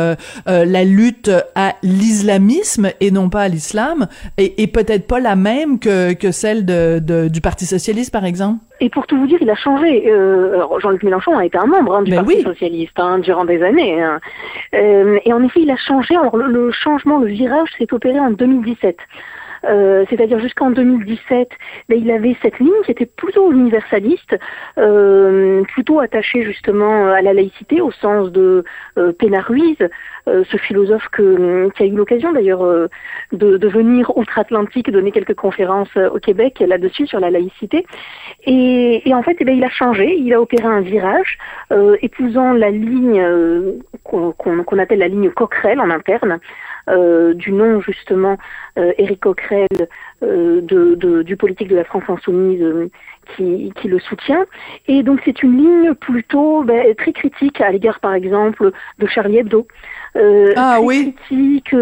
la lutte à l'islamisme et non pas à l'islam est, est peut-être pas la même que que celle de du Parti socialiste, par exemple? Et pour tout vous dire, il a changé. Euh, Jean-Luc Mélenchon a été un membre hein, du Parti socialiste hein, durant des années. Hein. Euh, et en effet, il a changé. Alors le changement, le virage s'est opéré en 2017. Euh, c'est-à-dire jusqu'en 2017, ben, il avait cette ligne qui était plutôt universaliste, euh, plutôt attachée justement à la laïcité au sens de euh, euh, ce philosophe que, qui a eu l'occasion d'ailleurs de, de, venir outre-Atlantique donner quelques conférences au Québec là-dessus sur la laïcité. Et, et en fait, eh il a changé, il a opéré un virage, épousant la ligne qu'on appelle la ligne Coquerel en interne, euh, du nom justement euh, Éric Coquerel euh, de, du politique de la France insoumise qui, qui, le soutient. Et donc c'est une ligne plutôt ben, très critique à l'égard par exemple de Charlie Hebdo. Euh, ah, oui. critique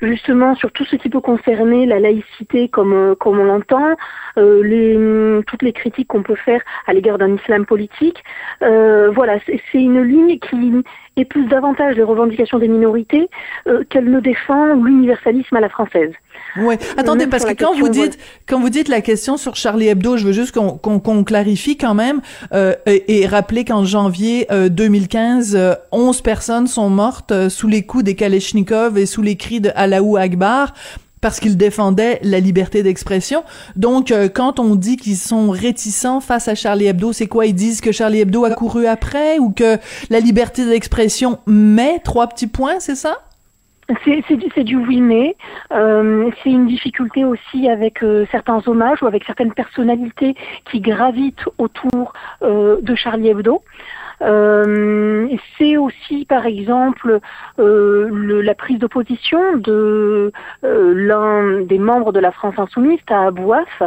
justement sur tout ce qui peut concerner la laïcité comme comme on l'entend, euh, les toutes les critiques qu'on peut faire à l'égard d'un islam politique. Euh, voilà, c'est une ligne qui épouse davantage les revendications des minorités euh, qu'elle ne défend l'universalisme à la française. Oui. Attendez, parce que quand vous dites quand vous dites la question sur Charlie Hebdo, je veux juste qu'on qu'on clarifie quand même euh, et, rappeler qu'en janvier 2015, euh, 11 personnes sont mortes sous les coups des Kalachnikov et sous les cris de Allahu Akbar parce qu'ils défendaient la liberté d'expression. Donc, euh, quand on dit qu'ils sont réticents face à Charlie Hebdo, c'est quoi? Ils disent que Charlie Hebdo a couru après ou que la liberté d'expression met trois petits points, c'est ça? C'est du, oui mais. Euh, c'est une difficulté aussi avec euh, certains hommages ou avec certaines personnalités qui gravitent autour de Charlie Hebdo. Euh, c'est aussi, par exemple, euh, la prise d'opposition de euh, l'un des membres de la France insoumise, à Abouaf,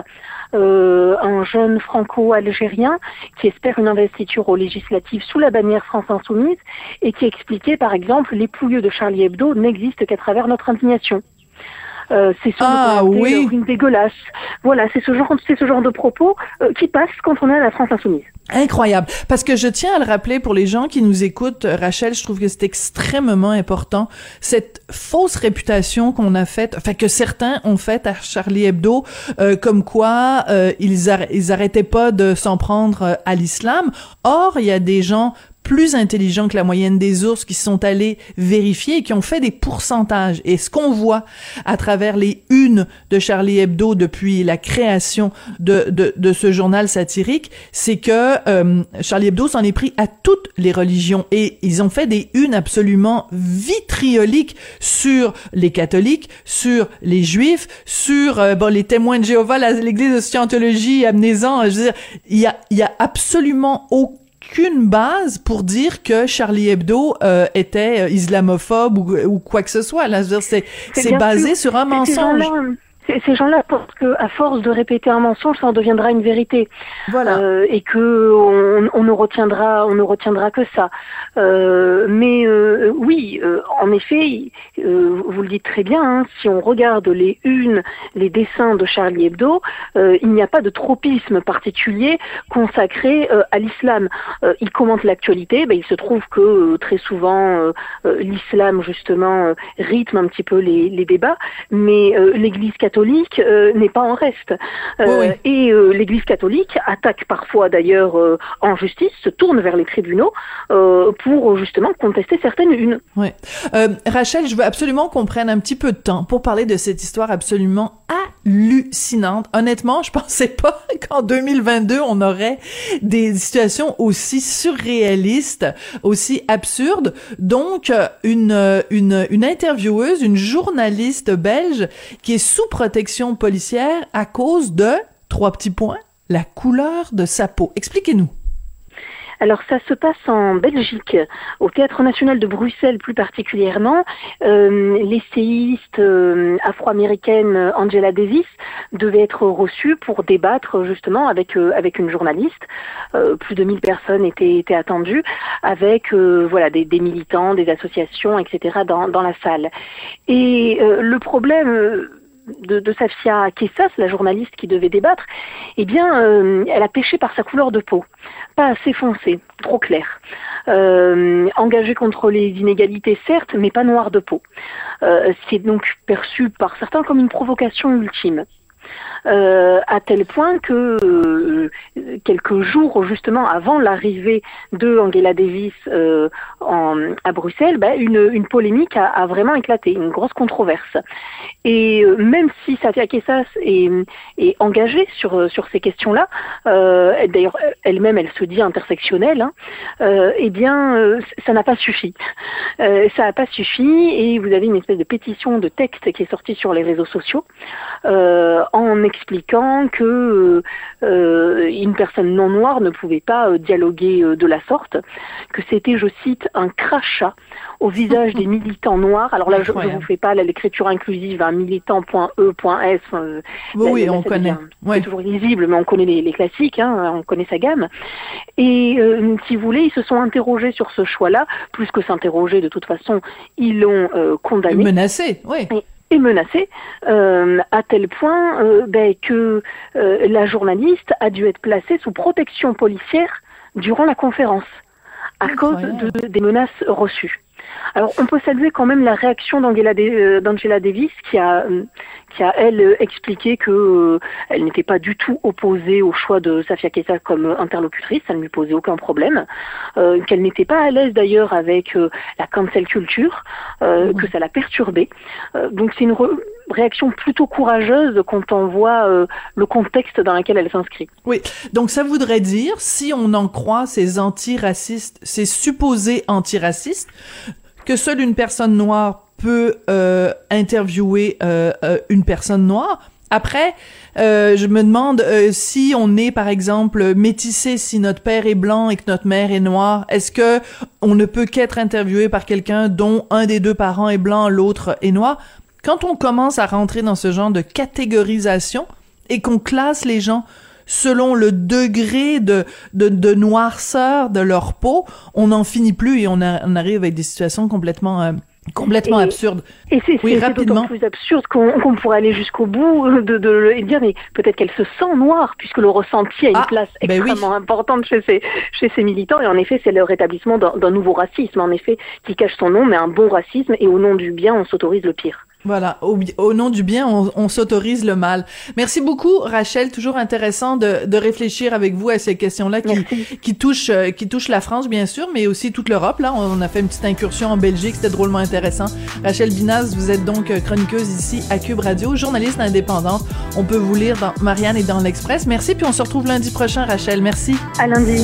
un jeune franco-algérien qui espère une investiture aux législatives sous la bannière France insoumise et qui expliquait, par exemple, les pouilleux de Charlie Hebdo n'existent qu'à travers notre indignation. Euh, c'est ce ah, oui. une dégueulasse. Voilà, c'est ce genre, c'est ce genre de propos euh, qui passent quand on est à la France insoumise. Incroyable. Parce que je tiens à le rappeler pour les gens qui nous écoutent, Rachel, je trouve que c'est extrêmement important. Cette fausse réputation qu'on a faite, enfin que certains ont faite à Charlie Hebdo, euh, comme quoi ils, ils arrêtaient pas de s'en prendre à l'islam. Or, il y a des gens plus intelligents que la moyenne des ours qui sont allés vérifier et qui ont fait des pourcentages. Et ce qu'on voit à travers les unes de Charlie Hebdo depuis la création de, de, de ce journal satirique, c'est que euh, Charlie Hebdo s'en est pris à toutes les religions et ils ont fait des unes absolument vitrioliques sur les catholiques, sur les juifs, sur euh, bon, les témoins de Jéhovah, l'église de Scientologie, amenez-en, je veux dire, il y a, y a absolument aucun aucune base pour dire que Charlie Hebdo euh, était euh, islamophobe ou, ou, quoi que ce soit. Là, c'est c'est basé sur un mensonge ces gens-là pensent qu'à force de répéter un mensonge, ça en deviendra une vérité. Voilà. Euh, et que on, on, ne retiendra, on ne retiendra que ça. Euh, mais euh, oui, en effet, vous le dites très bien. Hein, si on regarde les unes, les dessins de Charlie Hebdo, il n'y a pas de tropisme particulier consacré à l'islam. il commente l'actualité. Ben, il se trouve que très souvent, l'islam justement rythme un petit peu les, les débats, mais l'Église catholique catholique euh, n'est pas en reste. Euh, et euh, l'Église catholique attaque parfois d'ailleurs en justice, se tourne vers les tribunaux pour justement contester certaines unes. Ouais. Rachel, je veux absolument qu'on prenne un petit peu de temps pour parler de cette histoire absolument hallucinante. Honnêtement, je pensais pas qu'en 2022 on aurait des situations aussi surréalistes, aussi absurdes. Donc une une une intervieweuse, une journaliste belge qui est sous protection policière à cause de trois petits points la couleur de sa peau. Expliquez-nous. Alors ça se passe en Belgique, au Théâtre national de Bruxelles plus particulièrement. Euh, L'essayiste euh, afro-américaine Angela Davis devait être reçue pour débattre justement avec euh, avec une journaliste. Euh, plus de 1000 personnes étaient, étaient attendues, avec voilà des, des, militants, des associations, etc. dans, dans la salle. Et le problème de, de Safia Kessas, la journaliste qui devait débattre, eh bien, euh, elle a péché par sa couleur de peau, pas assez foncée, trop claire. Euh, engagée contre les inégalités, certes, mais pas noire de peau. Euh, c'est donc perçu par certains comme une provocation ultime. Euh, à tel point que euh, quelques jours justement avant l'arrivée de Angela Davis euh, à Bruxelles, ben, une, polémique a, vraiment éclaté, une grosse controverse. Et même si Safia Kessas est, engagée sur, ces questions-là, d'ailleurs elle-même elle se dit intersectionnelle, hein, eh bien ça n'a pas suffi. ça n'a pas suffi et vous avez une espèce de pétition de texte qui est sortie sur les réseaux sociaux expliquant que euh, une personne non noire ne pouvait pas euh, dialoguer euh, de la sorte, que c'était, je cite, un crachat au visage des militants noirs. Alors là, je ne vous fais pas l'écriture inclusive, un militant.e.s. oui, on connaît. C'est toujours lisible, mais on connaît les, classiques, hein, on connaît sa gamme. Et si vous voulez, ils se sont interrogés sur ce choix-là, plus que s'interroger, de toute façon, ils l'ont condamné. Menacé, oui est menacée euh, à tel point euh, ben, que euh, la journaliste a dû être placée sous protection policière durant la conférence à cause de, des menaces reçues. Alors, on peut saluer quand même la réaction d'Angela euh, Davis, qui a, euh, qui a elle euh, expliqué que elle n'était pas du tout opposée au choix de Safia Kessa comme interlocutrice, ça ne lui posait aucun problème, qu'elle n'était pas à l'aise d'ailleurs avec la cancel culture, que ça l'a perturbée. donc c'est une réaction plutôt courageuse quand on voit le contexte dans lequel elle s'inscrit. Oui, donc ça voudrait dire, si on en croit ces antiracistes, ces supposés antiracistes, que seule une personne noire peut euh, interviewer euh, euh, une personne noire. Après, je me demande si on est, par exemple, métissé, si notre père est blanc et que notre mère est noire, est-ce que on ne peut qu'être interviewé par quelqu'un dont un des deux parents est blanc, l'autre est noir? Quand on commence à rentrer dans ce genre de catégorisation et qu'on classe les gens selon le degré de, de, de, noirceur de leur peau, on n'en finit plus et on, on, arrive avec des situations complètement euh, complètement absurdes. Et c'est oui, d'autant plus absurde qu'on pourrait aller jusqu'au bout de, de, et dire mais peut-être qu'elle se sent noire puisque le ressenti a une ah, place ben extrêmement importante chez ces chez ces militants et en effet c'est le rétablissement d'un nouveau racisme en effet qui cache son nom mais un bon racisme et au nom du bien on s'autorise le pire. Voilà, au, nom du bien, on, s'autorise le mal. Merci beaucoup, Rachel. Toujours intéressant de, de réfléchir avec vous à ces questions-là qui, qui touchent euh, qui touchent la France, bien sûr, mais aussi toute l'Europe. Là, on a fait une petite incursion en Belgique, c'était drôlement intéressant. Rachel Binaz, vous êtes donc euh, chroniqueuse ici à Cube Radio, journaliste indépendante. On peut vous lire dans Marianne et dans l'Express. Merci, puis on se retrouve lundi prochain, Rachel. Merci. À lundi.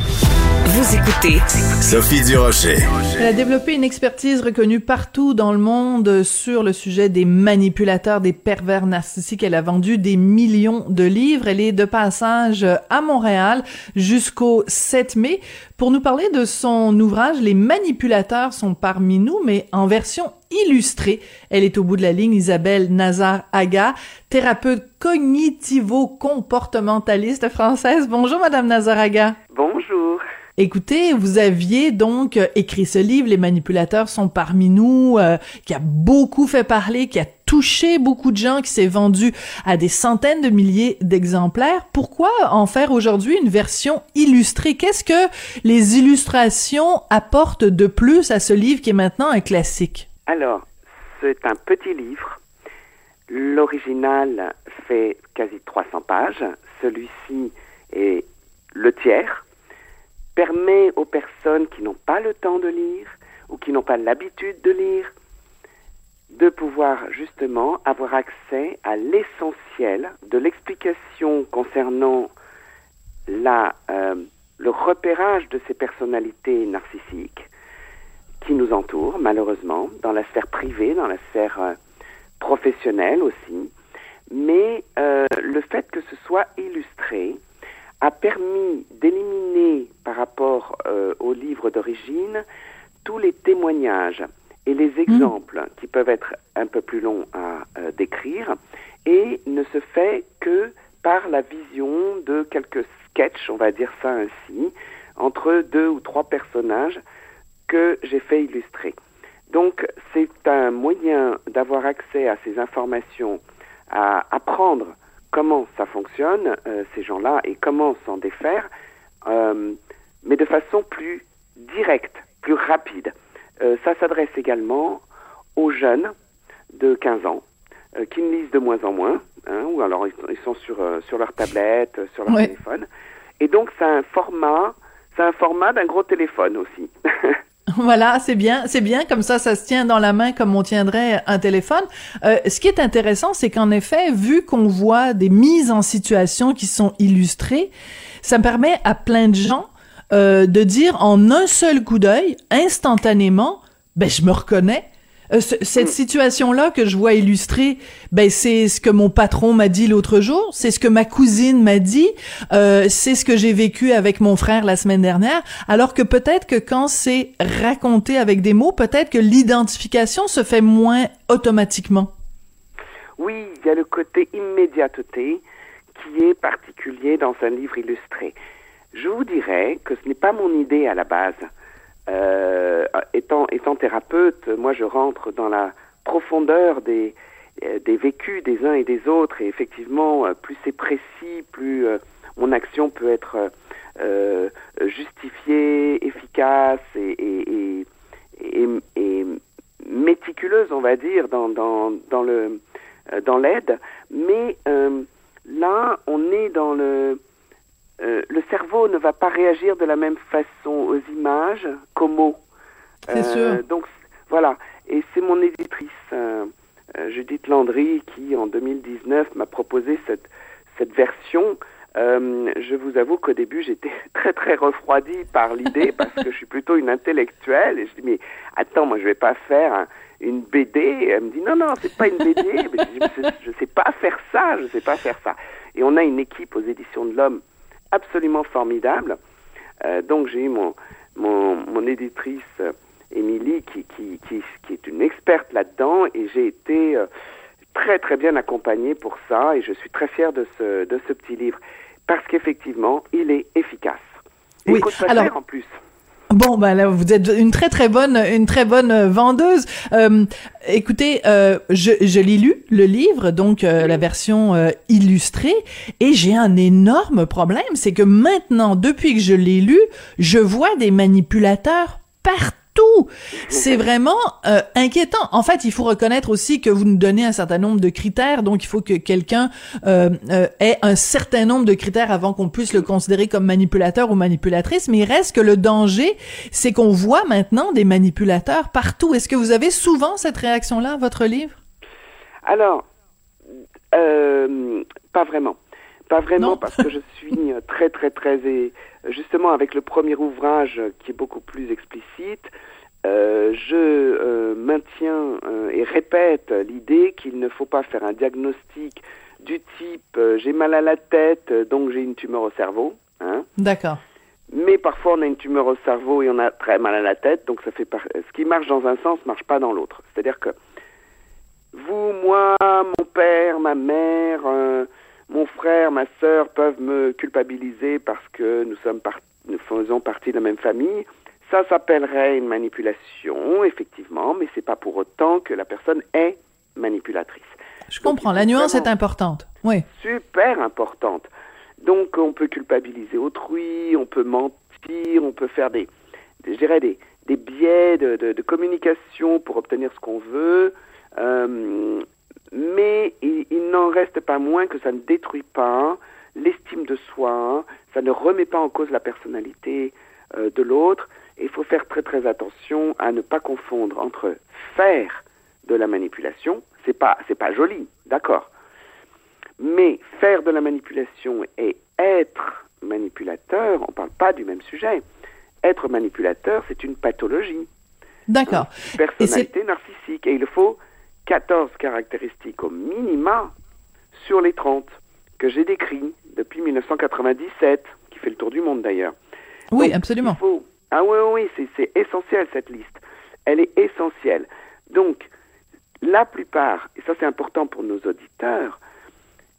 Vous écoutez Sophie Durocher. Elle a développé une expertise reconnue partout dans le monde sur le sujet des manipulateurs, des pervers narcissiques. Elle a vendu des millions de livres. Elle est de passage à Montréal jusqu'au 7 mai pour nous parler de son ouvrage Les manipulateurs sont parmi nous, mais en version illustrée. Elle est au bout de la ligne, Isabelle Nazar-Aga, thérapeute cognitivo-comportementaliste française. Bonjour, Madame Nazar-Aga. Bonjour. Écoutez, vous aviez donc écrit ce livre, Les manipulateurs sont parmi nous, euh, qui a beaucoup fait parler, qui a touché beaucoup de gens, qui s'est vendu à des centaines de milliers d'exemplaires. Pourquoi en faire aujourd'hui une version illustrée? Qu'est-ce que les illustrations apportent de plus à ce livre qui est maintenant un classique? Alors, c'est un petit livre. L'original fait quasi 300 pages. Celui-ci est le tiers permet aux personnes qui n'ont pas le temps de lire ou qui n'ont pas l'habitude de lire de pouvoir justement avoir accès à l'essentiel de l'explication concernant la, euh, le repérage de ces personnalités narcissiques qui nous entourent, malheureusement, dans la sphère privée, dans la sphère euh, professionnelle aussi. Mais euh, le fait que ce soit illustré a permis d'éliminer par rapport euh, au livre d'origine tous les témoignages et les exemples qui peuvent être un peu plus longs à euh, décrire et ne se fait que par la vision de quelques sketchs, on va dire ça ainsi, entre deux ou trois personnages que j'ai fait illustrer. Donc c'est un moyen d'avoir accès à ces informations, à apprendre comment ça fonctionne, euh, ces gens-là, et comment s'en défaire, euh, mais de façon plus directe, plus rapide. Euh, ça s'adresse également aux jeunes de 15 ans, euh, qui ne lisent de moins en moins, hein, ou alors ils, ils sont sur, euh, sur leur tablette, sur leur Ouais. téléphone. Et donc c'est un format, c'est un format d'un gros téléphone aussi. Voilà, c'est bien, c'est bien, comme ça, ça se tient dans la main comme on tiendrait un téléphone. Euh, ce qui est intéressant, c'est qu'en effet, vu qu'on voit des mises en situation qui sont illustrées, ça permet à plein de gens euh, de dire en un seul coup d'œil, instantanément, ben je me reconnais. Euh, ce- cette situation-là que je vois illustrée, ben c'est ce que mon patron m'a dit l'autre jour, c'est ce que ma cousine m'a dit, euh, c'est ce que j'ai vécu avec mon frère la semaine dernière. Alors que peut-être que quand c'est raconté avec des mots, peut-être que l'identification se fait moins automatiquement. Oui, il y a le côté immédiateté qui est particulier dans un livre illustré. Je vous dirais que ce n'est pas mon idée à la base. Euh, étant, étant thérapeute, moi je rentre dans la profondeur des, euh, des vécus des uns et des autres. Et effectivement, euh, plus c'est précis, plus euh, mon action peut être euh, justifiée, efficace et, et, et, et, et méticuleuse, on va dire, dans, dans, dans le euh, dans l'aide, mais euh, là, on est dans le euh, le cerveau ne va pas réagir de la même façon aux images qu'aux mots. C'est sûr. Donc c- voilà, et c'est mon éditrice euh, euh, Judith Landry qui, en 2019, m'a proposé cette cette version. Euh, je vous avoue qu'au début, j'étais très très refroidi par l'idée parce que je suis plutôt une intellectuelle et je dis mais attends, moi je vais pas faire un- une BD. Et elle me dit non non, c'est pas une BD. Mais je, dis, je sais pas faire ça, je sais pas faire ça. Et on a une équipe aux éditions de l'Homme absolument formidable. Euh, donc j'ai eu mon mon, mon éditrice euh, Émilie qui, qui, qui, qui est une experte là-dedans et j'ai été euh, très très bien accompagné pour ça et je suis très fier de ce, de ce petit livre parce qu'effectivement il est efficace. Et Oui, il coûte pas alors- cher en plus. Bon, ben là, vous êtes une très très bonne, une très bonne euh, vendeuse. Euh, écoutez, euh, je, je l'ai lu le livre, donc euh, la version euh, illustrée, et j'ai un énorme problème, c'est que maintenant, depuis que je l'ai lu, je vois des manipulateurs partout. C'est vraiment euh, inquiétant. En fait, il faut reconnaître aussi que vous nous donnez un certain nombre de critères, donc il faut que quelqu'un euh, euh, ait un certain nombre de critères avant qu'on puisse le considérer comme manipulateur ou manipulatrice. Mais il reste que le danger, c'est qu'on voit maintenant des manipulateurs partout. Est-ce que vous avez souvent cette réaction-là à votre livre? Alors, euh, pas vraiment. Pas vraiment Non. parce que je suis très très très justement avec le premier ouvrage qui est beaucoup plus explicite, euh, je euh, maintiens euh, et répète l'idée qu'il ne faut pas faire un diagnostic du type j'ai mal à la tête donc j'ai une tumeur au cerveau. Hein, D'accord. mais parfois on a une tumeur au cerveau et on a très mal à la tête, donc ça fait par... ce qui marche dans un sens marche pas dans l'autre. C'est-à-dire que vous, moi, mon père, ma mère, mon frère, ma sœur peuvent me culpabiliser parce que nous sommes par- nous faisons partie de la même famille. Ça s'appellerait une manipulation, effectivement, mais c'est pas pour autant que la personne est manipulatrice. Je Donc, comprends. La nuance est importante. Oui. super importante. Donc on peut culpabiliser autrui, on peut mentir, on peut faire des, des- je dirais des, des biais de, de- de communication pour obtenir ce qu'on veut, euh, mais il, il n'en reste pas moins que ça ne détruit pas l'estime de soi, ça ne remet pas en cause la personnalité euh, de l'autre, il faut faire très très attention à ne pas confondre entre faire de la manipulation, c'est pas c'est pas joli, d'accord, mais faire de la manipulation et être manipulateur, on ne parle pas du même sujet. Être manipulateur, c'est une pathologie. D'accord. Personnalité narcissique. Et il faut 14 caractéristiques au minima sur les 30 que j'ai décrits depuis 1997, qui fait le tour du monde d'ailleurs. Oui, absolument. Ah oui, oui, oui c'est essentiel cette liste. Elle est essentielle. Donc, la plupart, et ça c'est important pour nos auditeurs,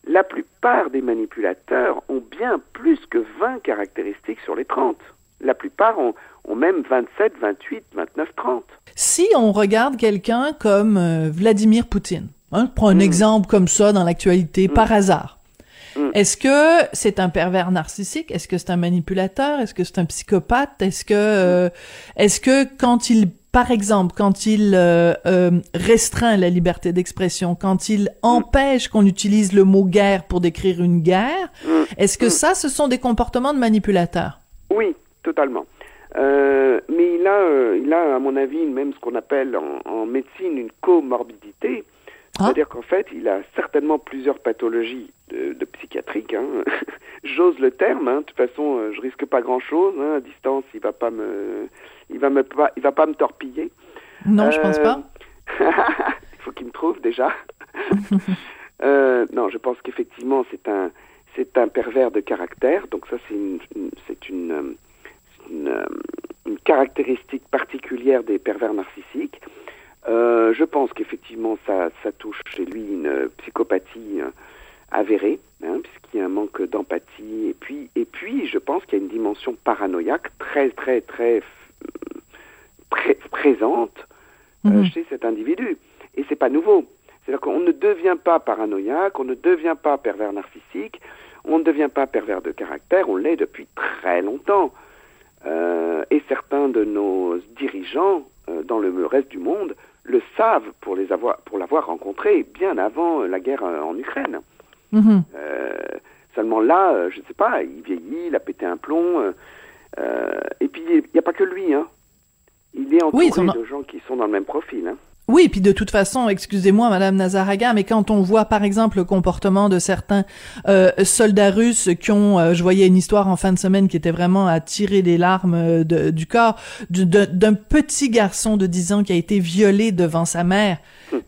la plupart des manipulateurs ont bien plus que 20 caractéristiques sur les 30. La plupart ont, même 27, 28, 29, 30. Si on regarde quelqu'un comme euh, Vladimir Poutine, hein, prends un mm. exemple comme ça dans l'actualité mm. par hasard. Mm. Est-ce que c'est un pervers narcissique? Est-ce que c'est un manipulateur? Est-ce que c'est un psychopathe? Est-ce que euh, est-ce que quand il par exemple, quand il euh, euh, restreint la liberté d'expression, quand il empêche qu'on utilise le mot guerre pour décrire une guerre, est-ce que ça, ce sont des comportements de manipulateurs Oui, totalement. Euh, mais il a, il a, à mon avis, même ce qu'on appelle en, médecine une comorbidité. Ah. C'est-à-dire qu'en fait, il a certainement plusieurs pathologies de, de psychiatriques. Hein. J'ose le terme. Hein. De toute façon, je risque pas grand-chose. Hein. À distance, il va pas me il va me pas, il va pas me torpiller. Non, je pense pas. il faut qu'il me trouve déjà. euh, non, je pense qu'effectivement c'est un c'est un pervers de caractère. Donc ça c'est une c'est une, une, une, caractéristique particulière des pervers narcissiques. Euh, je pense qu'effectivement ça ça touche chez lui une psychopathie euh, avérée, hein, puisqu'il y a un manque d'empathie. Et puis et puis je pense qu'il y a une dimension paranoïaque très très très présente euh, mhm. chez cet individu. Et c'est pas nouveau. C'est-à-dire qu'on ne devient pas paranoïaque, on ne devient pas pervers narcissique, on ne devient pas pervers de caractère, on l'est depuis très longtemps. Euh, et certains de nos dirigeants euh, dans le reste du monde le savent pour les avoir, pour l'avoir rencontré bien avant la guerre en Ukraine. Mhm. seulement là, je ne sais pas, il vieillit, il a pété un plomb. et puis il n'y a pas que lui, hein. Il est entouré de gens qui sont dans le même profil. Hein. Oui, puis de toute façon, excusez-moi, Madame Nazaraga, mais quand on voit par exemple le comportement de certains euh, soldats russes qui ont, euh, je voyais une histoire en fin de semaine qui était vraiment à tirer des larmes euh, du corps d'un petit garçon de 10 ans qui a été violé devant sa mère.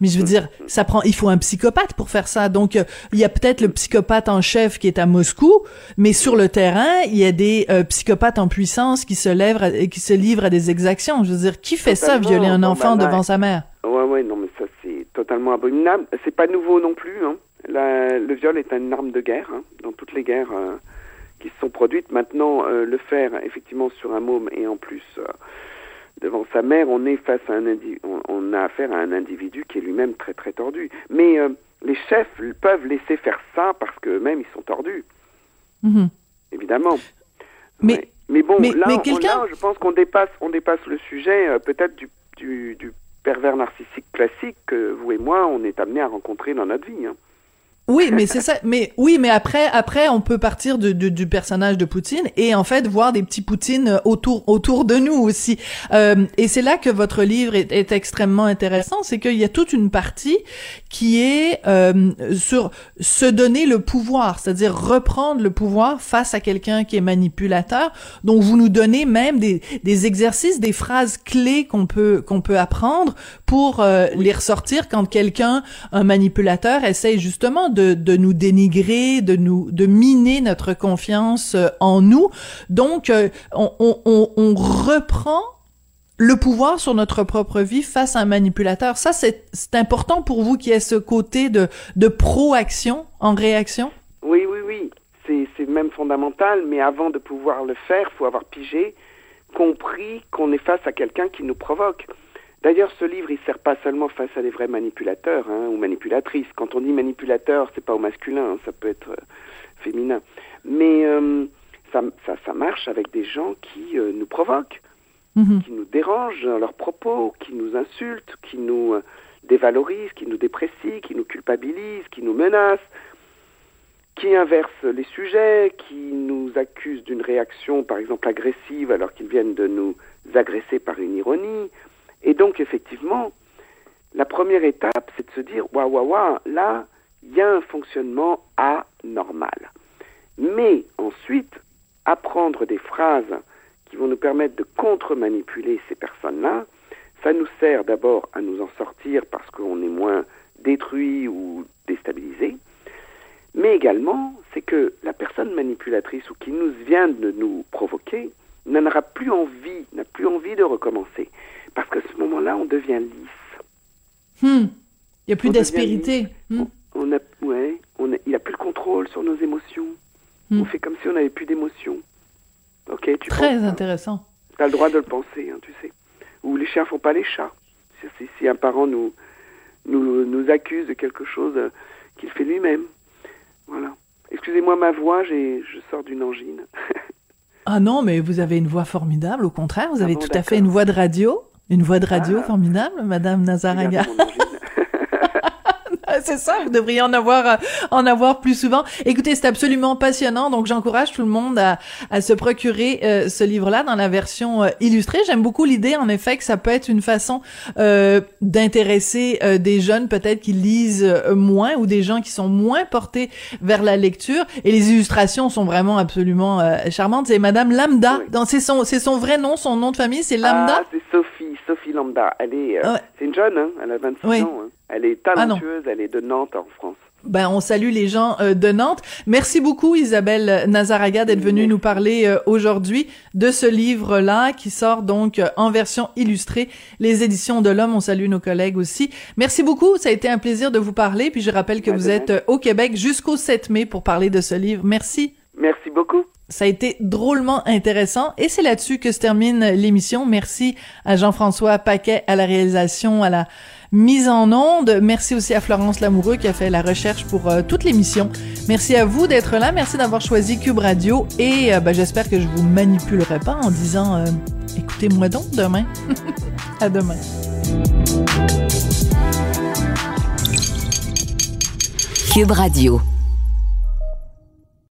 Mais je veux dire, ça prend, il faut un psychopathe pour faire ça. Donc, il y a peut-être le psychopathe en chef qui est à Moscou, mais sur le terrain, il y a des psychopathes en puissance qui se lèvent, qui se livrent à des exactions. Je veux dire, qui fait ça, violer un enfant devant sa mère? Ouais, ouais, non, mais ça c'est totalement abominable. C'est pas nouveau non plus. Hein. le viol est une arme de guerre hein, dans toutes les guerres euh, qui se sont produites. Maintenant, euh, le faire effectivement sur un môme et en plus euh, devant sa mère, on est face à un on, on, a affaire à un individu qui est lui-même très très tordu. Mais les chefs peuvent laisser faire ça parce qu'eux-mêmes ils sont tordus. Mm-hmm. Évidemment. Mais, mais bon, mais, là, je pense qu'on dépasse, on dépasse le sujet peut-être du, du, du pervers narcissique classique que vous et moi, on est amenés à rencontrer dans notre vie. Hein. Oui, mais c'est ça. Mais oui, mais après, après, on peut partir de, du personnage de Poutine et en fait voir des petits Poutines autour autour de nous aussi. Euh, et c'est là que votre livre est, est extrêmement intéressant, c'est qu'il y a toute une partie qui est euh, sur se donner le pouvoir, c'est-à-dire reprendre le pouvoir face à quelqu'un qui est manipulateur. Donc vous nous donnez même des, des exercices, des phrases clés qu'on peut qu'on peut apprendre pour euh, les ressortir quand quelqu'un, un manipulateur, essaye justement de, nous dénigrer, de nous, de miner notre confiance euh, en nous. Donc, euh, on, reprend le pouvoir sur notre propre vie face à un manipulateur. Ça, c'est important pour vous qui ait ce côté de, de proaction en réaction? Oui, oui, oui. C'est même fondamental, mais avant de pouvoir le faire, faut avoir pigé, compris qu'on est face à quelqu'un qui nous provoque. D'ailleurs, ce livre, il sert pas seulement face à des vrais manipulateurs hein, ou manipulatrices. Quand on dit manipulateur, c'est pas au masculin, hein, ça peut être euh, féminin. Mais euh, ça, ça, ça, marche avec des gens qui euh, nous provoquent, mhm. qui nous dérangent dans leurs propos, qui nous insultent, qui nous dévalorisent, qui nous déprécient, qui nous culpabilisent, qui nous menacent, qui inversent les sujets, qui nous accusent d'une réaction, par exemple, agressive alors qu'ils viennent de nous agresser par une ironie. Et donc, effectivement, la première étape, c'est de se dire, waouh, waouh, waouh, là, il y a un fonctionnement anormal. Mais ensuite, apprendre des phrases qui vont nous permettre de contre-manipuler ces personnes-là, ça nous sert d'abord à nous en sortir parce qu'on est moins détruit ou déstabilisé, mais également c'est que la personne manipulatrice ou qui nous vient de nous provoquer n'en aura plus envie, n'a plus envie de recommencer, parce qu'à ce moment-là, on devient lisse. Hmm. Il n'y a plus d'aspérité. Hmm. On, a, ouais, on il n'y a plus le contrôle sur nos émotions. Hmm. On fait comme si on n'avait plus d'émotions. Ok, tu Très intéressant. Tu as le droit de le penser, hein, tu sais. Ou les chiens font pas les chats. Si, si un parent nous, nous, nous accuse de quelque chose euh, qu'il fait lui-même. Voilà. Excusez-moi ma voix, je sors d'une angine. ah non, mais vous avez une voix formidable, au contraire, vous ah avez tout à fait une voix de radio. Une voix de radio ah. formidable, Madame Nazaraga. c'est ça, vous devriez en avoir euh, en avoir plus souvent. Écoutez, c'est absolument passionnant, donc j'encourage tout le monde à, à se procurer euh, ce livre-là dans la version euh, illustrée. J'aime beaucoup l'idée, en effet, que ça peut être une façon d'intéresser des jeunes peut-être qui lisent moins ou des gens qui sont moins portés vers la lecture. Et les illustrations sont vraiment absolument charmantes. C'est Madame Lambda. C'est son c'est son vrai nom, son nom de famille, c'est Lambda. Ah, c'est Sophie, Sophie Lambda. Elle est c'est une jeune, hein, elle a 26 ans. Hein. Elle est ah talentueuse, elle est de Nantes en France. Ben, on salue les gens euh, de Nantes. Merci beaucoup, Isabelle Nazaraga, d'être venue nous parler euh, aujourd'hui de ce livre-là qui sort donc euh, en version illustrée, les éditions de l'Homme. On salue nos collègues aussi. Merci beaucoup. Ça a été un plaisir de vous parler. Puis je rappelle que vous êtes au Québec jusqu'au 7 mai pour parler de ce livre. Merci. Merci beaucoup. Ça a été drôlement intéressant et c'est là-dessus que se termine l'émission. Merci à Jean-François Paquet à la réalisation, à la mise en onde. Merci aussi à Florence Lamoureux qui a fait la recherche pour euh, toute l'émission. Merci à vous d'être là. Merci d'avoir choisi Cube Radio et euh, ben, j'espère que je vous manipulerai pas en disant euh, écoutez-moi donc demain. à demain. Cube Radio.